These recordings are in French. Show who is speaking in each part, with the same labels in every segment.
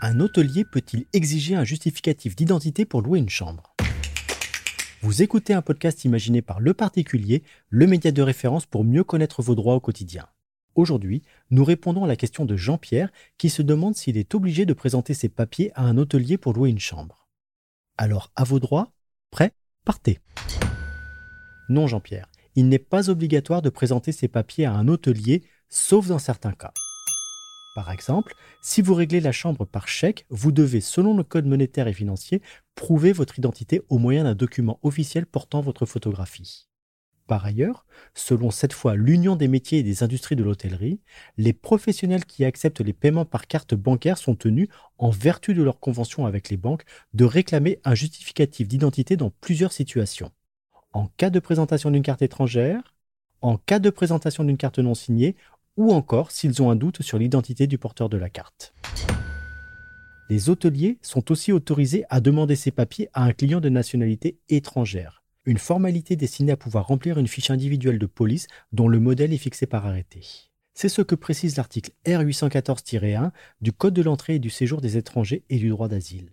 Speaker 1: Un hôtelier peut-il exiger un justificatif d'identité pour louer une chambre? Vous écoutez un podcast imaginé par Le Particulier, le média de référence pour mieux connaître vos droits au quotidien. Aujourd'hui, nous répondons à la question de Jean-Pierre qui se demande s'il est obligé de présenter ses papiers à un hôtelier pour louer une chambre. Alors, à vos droits? Prêt? Partez Non, Jean-Pierre, il n'est pas obligatoire de présenter ses papiers à un hôtelier, sauf dans certains cas. Par exemple, si vous réglez la chambre par chèque, vous devez, selon le code monétaire et financier, prouver votre identité au moyen d'un document officiel portant votre photographie. Par ailleurs, selon cette fois l'Union des métiers et des industries de l'hôtellerie, les professionnels qui acceptent les paiements par carte bancaire sont tenus, en vertu de leur convention avec les banques, de réclamer un justificatif d'identité dans plusieurs situations. En cas de présentation d'une carte étrangère, en cas de présentation d'une carte non signée ou encore s'ils ont un doute sur l'identité du porteur de la carte. Les hôteliers sont aussi autorisés à demander ces papiers à un client de nationalité étrangère, une formalité destinée à pouvoir remplir une fiche individuelle de police dont le modèle est fixé par arrêté. C'est ce que précise l'article R814-1 du Code de l'entrée et du séjour des étrangers et du droit d'asile.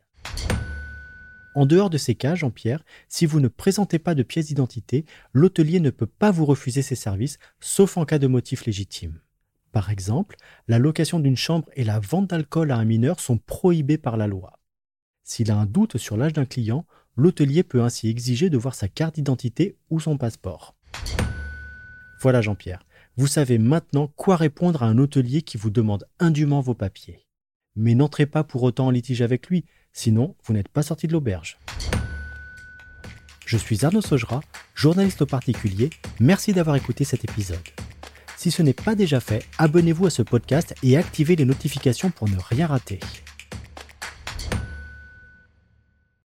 Speaker 1: En dehors de ces cas, Jean-Pierre, si vous ne présentez pas de pièce d'identité, l'hôtelier ne peut pas vous refuser ses services, sauf en cas de motif légitime. Par exemple, la location d'une chambre et la vente d'alcool à un mineur sont prohibés par la loi. S'il a un doute sur l'âge d'un client, l'hôtelier peut ainsi exiger de voir sa carte d'identité ou son passeport. Voilà Jean-Pierre, vous savez maintenant quoi répondre à un hôtelier qui vous demande indûment vos papiers. Mais n'entrez pas pour autant en litige avec lui, sinon vous n'êtes pas sorti de l'auberge. Je suis Arnaud Sogera, journaliste au particulier, merci d'avoir écouté cet épisode. Si ce n'est pas déjà fait, abonnez-vous à ce podcast et activez les notifications pour ne rien rater.